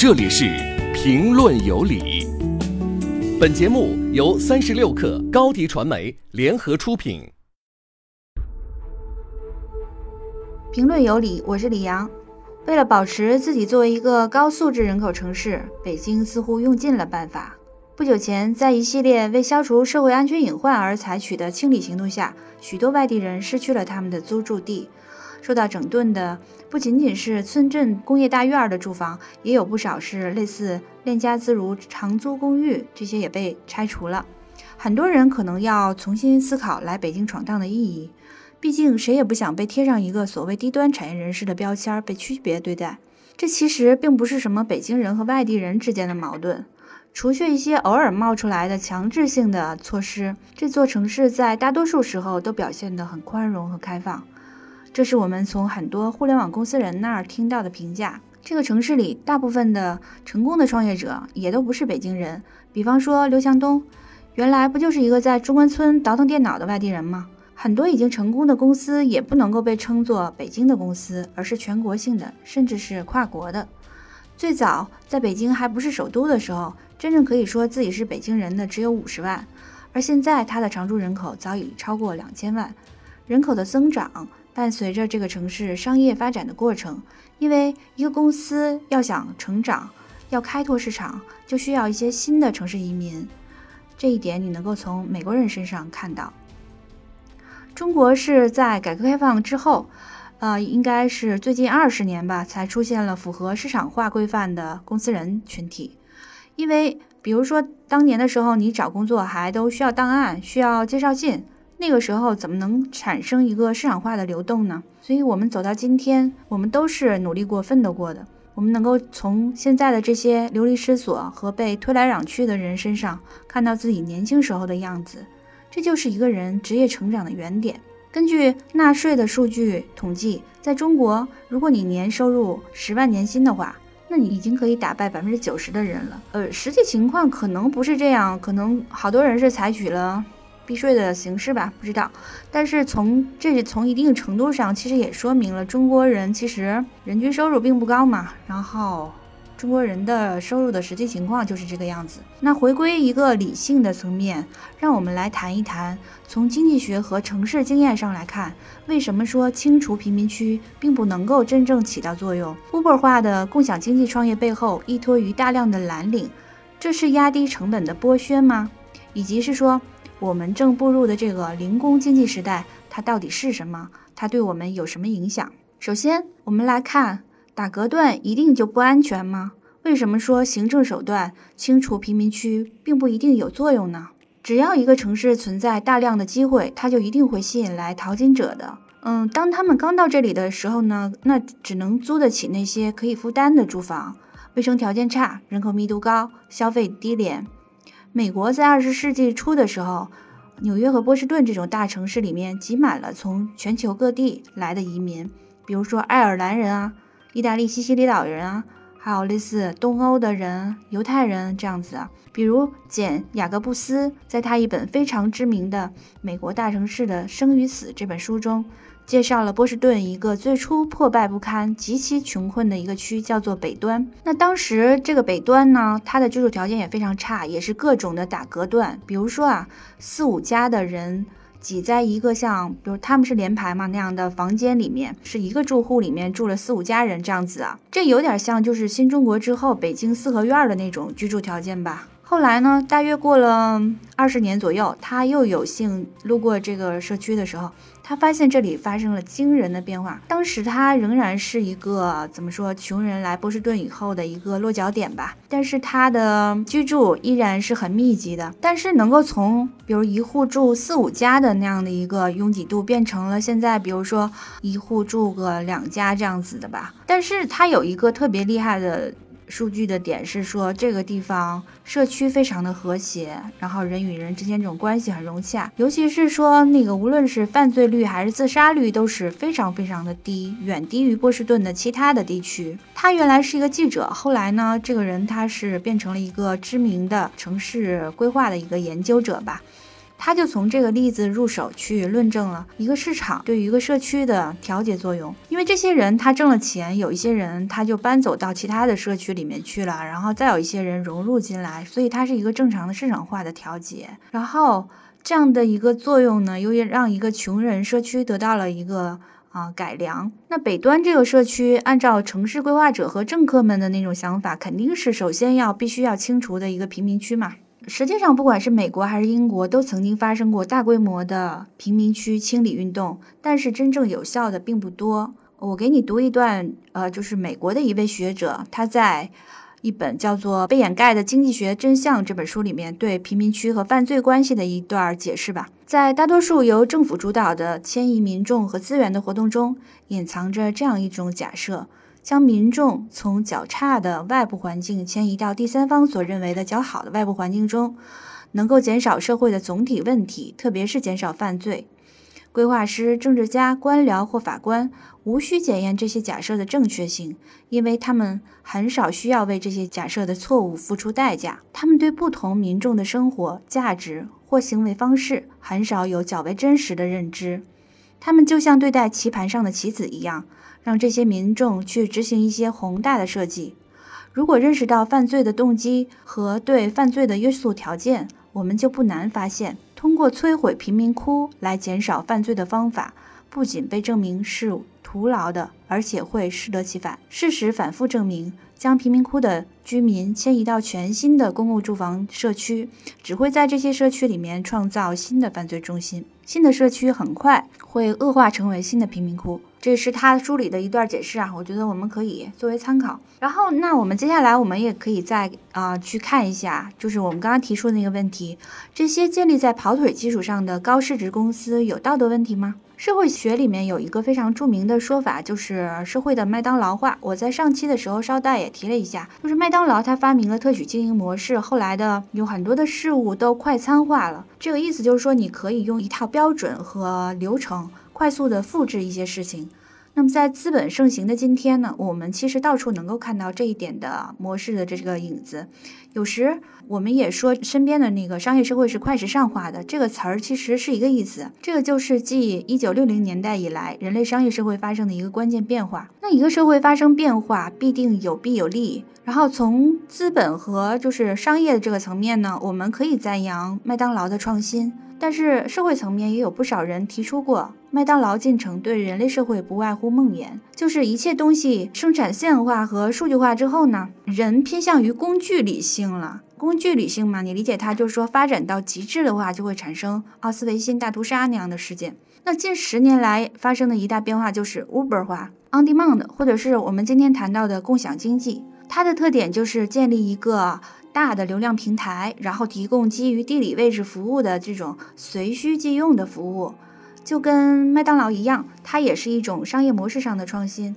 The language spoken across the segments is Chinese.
这里是评论有理。本节目由三十六克高低传媒联合出品。评论有理，我是李阳。为了保持自己作为一个高素质人口城市，北京似乎用尽了办法。不久前，在一系列为消除社会安全隐患而采取的清理行动下，许多外地人失去了他们的租住地。受到整顿的不仅仅是村镇工业大院的住房，也有不少是类似链家自如长租公寓，这些也被拆除了。很多人可能要重新思考来北京闯荡的意义，毕竟谁也不想被贴上一个所谓低端产业人士的标签，被区别对待。这其实并不是什么北京人和外地人之间的矛盾，除却一些偶尔冒出来的强制性的措施，这座城市在大多数时候都表现得很宽容和开放。这是我们从很多互联网公司人那儿听到的评价。这个城市里大部分的成功的创业者也都不是北京人。比方说刘强东，原来不就是一个在中关村倒腾电脑的外地人吗？很多已经成功的公司也不能够被称作北京的公司，而是全国性的，甚至是跨国的。最早在北京还不是首都的时候，真正可以说自己是北京人的只有五十万，而现在它的常住人口早已超过两千万。人口的增长。伴随着这个城市商业发展的过程，因为一个公司要想成长，要开拓市场，就需要一些新的城市移民。这一点你能够从美国人身上看到。中国是在改革开放之后，呃，应该是最近二十年吧，才出现了符合市场化规范的公司人群体。因为比如说当年的时候，你找工作还都需要档案，需要介绍信。那个时候怎么能产生一个市场化的流动呢？所以，我们走到今天，我们都是努力过、奋斗过的。我们能够从现在的这些流离失所和被推来攘去的人身上，看到自己年轻时候的样子。这就是一个人职业成长的原点。根据纳税的数据统计，在中国，如果你年收入十万年薪的话，那你已经可以打败百分之九十的人了。呃，实际情况可能不是这样，可能好多人是采取了。避税的形式吧，不知道。但是从这从一定程度上，其实也说明了中国人其实人均收入并不高嘛。然后中国人的收入的实际情况就是这个样子。那回归一个理性的层面，让我们来谈一谈，从经济学和城市经验上来看，为什么说清除贫民区并不能够真正起到作用？Uber 化的共享经济创业背后依托于大量的蓝领，这是压低成本的剥削吗？以及是说？我们正步入的这个零工经济时代，它到底是什么？它对我们有什么影响？首先，我们来看打隔断一定就不安全吗？为什么说行政手段清除贫民区并不一定有作用呢？只要一个城市存在大量的机会，它就一定会吸引来淘金者的。嗯，当他们刚到这里的时候呢，那只能租得起那些可以负担的住房，卫生条件差，人口密度高，消费低廉。美国在二十世纪初的时候，纽约和波士顿这种大城市里面挤满了从全球各地来的移民，比如说爱尔兰人啊、意大利西西里岛人啊，还有类似东欧的人、犹太人这样子啊。比如简·雅各布斯在他一本非常知名的《美国大城市的生与死》这本书中。介绍了波士顿一个最初破败不堪、极其穷困的一个区，叫做北端。那当时这个北端呢，它的居住条件也非常差，也是各种的打隔断。比如说啊，四五家的人挤在一个像，比如他们是连排嘛那样的房间里面，是一个住户里面住了四五家人这样子啊，这有点像就是新中国之后北京四合院的那种居住条件吧。后来呢？大约过了二十年左右，他又有幸路过这个社区的时候，他发现这里发生了惊人的变化。当时他仍然是一个怎么说，穷人来波士顿以后的一个落脚点吧。但是他的居住依然是很密集的，但是能够从比如一户住四五家的那样的一个拥挤度，变成了现在比如说一户住个两家这样子的吧。但是它有一个特别厉害的。数据的点是说，这个地方社区非常的和谐，然后人与人之间这种关系很融洽，尤其是说那个无论是犯罪率还是自杀率都是非常非常的低，远低于波士顿的其他的地区。他原来是一个记者，后来呢，这个人他是变成了一个知名的城市规划的一个研究者吧。他就从这个例子入手去论证了一个市场对于一个社区的调节作用。因为这些人他挣了钱，有一些人他就搬走到其他的社区里面去了，然后再有一些人融入进来，所以它是一个正常的市场化的调节。然后这样的一个作用呢，又让一个穷人社区得到了一个。啊，改良。那北端这个社区，按照城市规划者和政客们的那种想法，肯定是首先要必须要清除的一个贫民区嘛。实际上，不管是美国还是英国，都曾经发生过大规模的贫民区清理运动，但是真正有效的并不多。我给你读一段，呃，就是美国的一位学者，他在。一本叫做《被掩盖的经济学真相》这本书里面对贫民区和犯罪关系的一段解释吧。在大多数由政府主导的迁移民众和资源的活动中，隐藏着这样一种假设：将民众从较差的外部环境迁移到第三方所认为的较好的外部环境中，能够减少社会的总体问题，特别是减少犯罪。规划师、政治家、官僚或法官无需检验这些假设的正确性，因为他们很少需要为这些假设的错误付出代价。他们对不同民众的生活、价值或行为方式很少有较为真实的认知。他们就像对待棋盘上的棋子一样，让这些民众去执行一些宏大的设计。如果认识到犯罪的动机和对犯罪的约束条件，我们就不难发现。通过摧毁贫民窟来减少犯罪的方法，不仅被证明是徒劳的，而且会适得其反。事实反复证明，将贫民窟的居民迁移到全新的公共住房社区，只会在这些社区里面创造新的犯罪中心。新的社区很快会恶化成为新的贫民窟。这是他书里的一段解释啊，我觉得我们可以作为参考。然后，那我们接下来我们也可以再啊去看一下，就是我们刚刚提出的那个问题：这些建立在跑腿基础上的高市值公司有道德问题吗？社会学里面有一个非常著名的说法，就是社会的麦当劳化。我在上期的时候捎带也提了一下，就是麦当劳它发明了特许经营模式，后来的有很多的事物都快餐化了。这个意思就是说，你可以用一套标准和流程。快速的复制一些事情，那么在资本盛行的今天呢，我们其实到处能够看到这一点的模式的这个影子。有时我们也说身边的那个商业社会是快时尚化的，这个词儿其实是一个意思。这个就是继一九六零年代以来，人类商业社会发生的一个关键变化。那一个社会发生变化，必定有弊有利。然后从资本和就是商业的这个层面呢，我们可以赞扬麦当劳的创新。但是社会层面也有不少人提出过，麦当劳进程对人类社会不外乎梦魇，就是一切东西生产线化和数据化之后呢，人偏向于工具理性了。工具理性嘛，你理解它就是说发展到极致的话，就会产生奥斯维辛大屠杀那样的事件。那近十年来发生的一大变化就是 Uber 化、On Demand，或者是我们今天谈到的共享经济，它的特点就是建立一个。大的流量平台，然后提供基于地理位置服务的这种随需即用的服务，就跟麦当劳一样，它也是一种商业模式上的创新。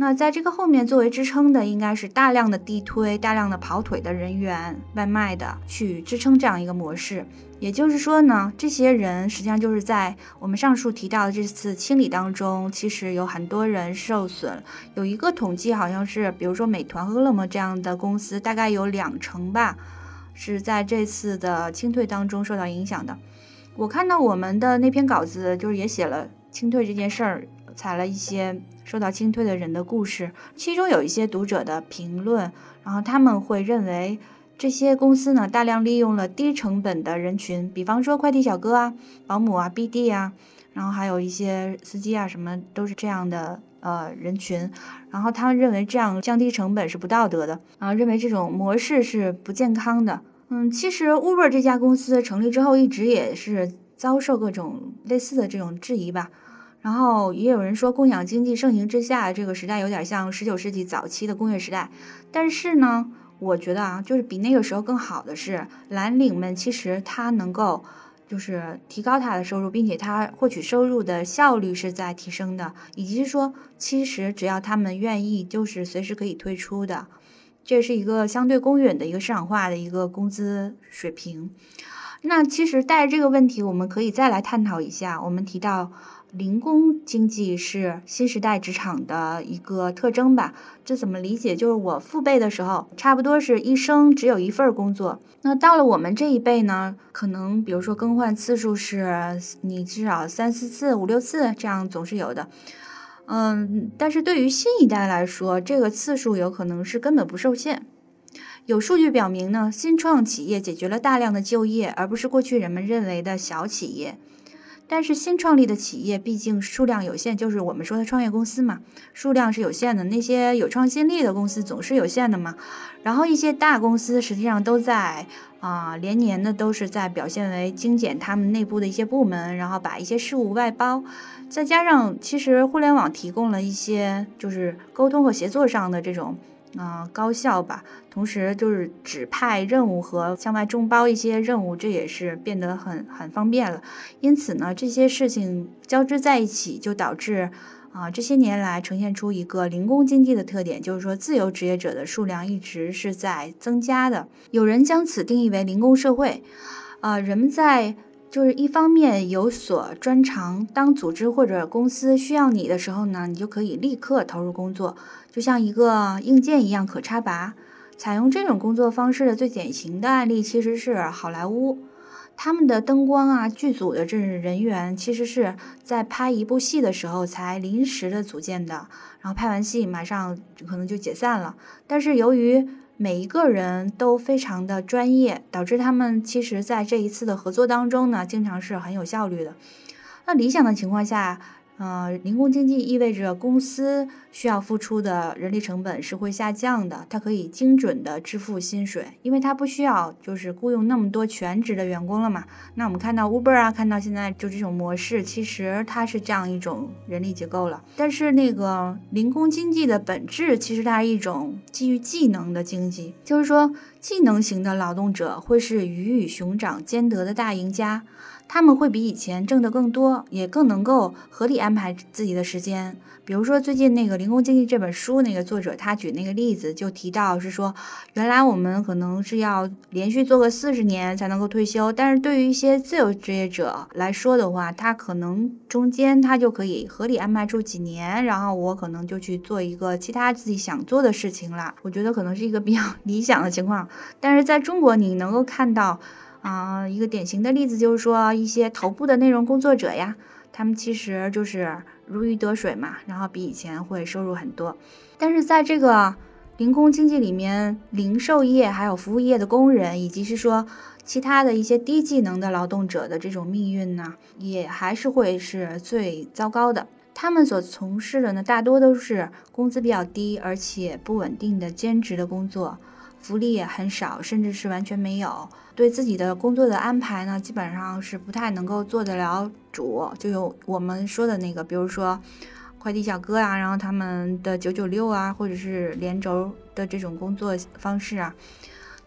那在这个后面作为支撑的，应该是大量的地推、大量的跑腿的人员、外卖的去支撑这样一个模式。也就是说呢，这些人实际上就是在我们上述提到的这次清理当中，其实有很多人受损。有一个统计，好像是比如说美团和饿了么这样的公司，大概有两成吧，是在这次的清退当中受到影响的。我看到我们的那篇稿子，就是也写了清退这件事儿，采了一些受到清退的人的故事，其中有一些读者的评论，然后他们会认为。这些公司呢，大量利用了低成本的人群，比方说快递小哥啊、保姆啊、BD 啊，然后还有一些司机啊，什么都是这样的呃人群。然后他们认为这样降低成本是不道德的，啊，认为这种模式是不健康的。嗯，其实 Uber 这家公司成立之后，一直也是遭受各种类似的这种质疑吧。然后也有人说，共享经济盛行之下，这个时代有点像十九世纪早期的工业时代。但是呢。我觉得啊，就是比那个时候更好的是，蓝领们其实他能够，就是提高他的收入，并且他获取收入的效率是在提升的，以及说，其实只要他们愿意，就是随时可以退出的，这是一个相对公允的一个市场化的一个工资水平。那其实带着这个问题，我们可以再来探讨一下，我们提到。零工经济是新时代职场的一个特征吧？这怎么理解？就是我父辈的时候，差不多是一生只有一份工作。那到了我们这一辈呢，可能比如说更换次数是你至少三四次、五六次，这样总是有的。嗯，但是对于新一代来说，这个次数有可能是根本不受限。有数据表明呢，新创企业解决了大量的就业，而不是过去人们认为的小企业。但是新创立的企业毕竟数量有限，就是我们说的创业公司嘛，数量是有限的。那些有创新力的公司总是有限的嘛。然后一些大公司实际上都在啊连年的都是在表现为精简他们内部的一些部门，然后把一些事务外包。再加上其实互联网提供了一些就是沟通和协作上的这种。啊，高效吧，同时就是指派任务和向外众包一些任务，这也是变得很很方便了。因此呢，这些事情交织在一起，就导致啊，这些年来呈现出一个零工经济的特点，就是说自由职业者的数量一直是在增加的。有人将此定义为零工社会，啊，人们在。就是一方面有所专长，当组织或者公司需要你的时候呢，你就可以立刻投入工作，就像一个硬件一样可插拔。采用这种工作方式的最典型的案例其实是好莱坞，他们的灯光啊，剧组的这人员其实是在拍一部戏的时候才临时的组建的，然后拍完戏马上可能就解散了。但是由于每一个人都非常的专业，导致他们其实在这一次的合作当中呢，经常是很有效率的。那理想的情况下。呃，零工经济意味着公司需要付出的人力成本是会下降的，它可以精准的支付薪水，因为它不需要就是雇佣那么多全职的员工了嘛。那我们看到 Uber 啊，看到现在就这种模式，其实它是这样一种人力结构了。但是那个零工经济的本质，其实它是一种基于技能的经济，就是说技能型的劳动者会是鱼与熊掌兼得的大赢家。他们会比以前挣得更多，也更能够合理安排自己的时间。比如说，最近那个《零工经济》这本书，那个作者他举那个例子，就提到是说，原来我们可能是要连续做个四十年才能够退休，但是对于一些自由职业者来说的话，他可能中间他就可以合理安排出几年，然后我可能就去做一个其他自己想做的事情了。我觉得可能是一个比较理想的情况，但是在中国，你能够看到。啊，一个典型的例子就是说，一些头部的内容工作者呀，他们其实就是如鱼得水嘛，然后比以前会收入很多。但是在这个零工经济里面，零售业还有服务业的工人，以及是说其他的一些低技能的劳动者的这种命运呢，也还是会是最糟糕的。他们所从事的呢，大多都是工资比较低而且不稳定的兼职的工作。福利也很少，甚至是完全没有。对自己的工作的安排呢，基本上是不太能够做得了主。就有我们说的那个，比如说快递小哥啊，然后他们的九九六啊，或者是连轴的这种工作方式啊。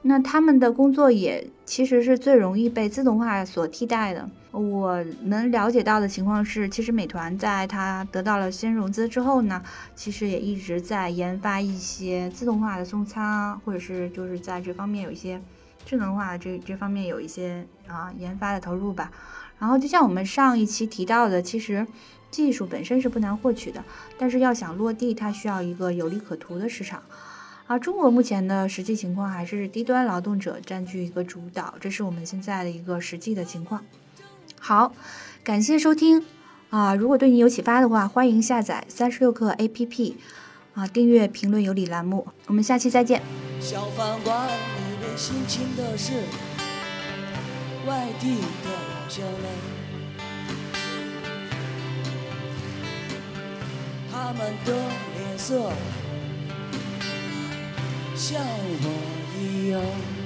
那他们的工作也其实是最容易被自动化所替代的。我能了解到的情况是，其实美团在它得到了新融资之后呢，其实也一直在研发一些自动化的送餐啊，或者是就是在这方面有一些智能化这这方面有一些啊研发的投入吧。然后就像我们上一期提到的，其实技术本身是不难获取的，但是要想落地，它需要一个有利可图的市场。而中国目前的实际情况还是低端劳动者占据一个主导，这是我们现在的一个实际的情况。好，感谢收听啊！如果对你有启发的话，欢迎下载三十六课 APP 啊，订阅评论有理栏目。我们下期再见。小饭馆里面心情的是外地的老乡们，他们的脸色。像我一样。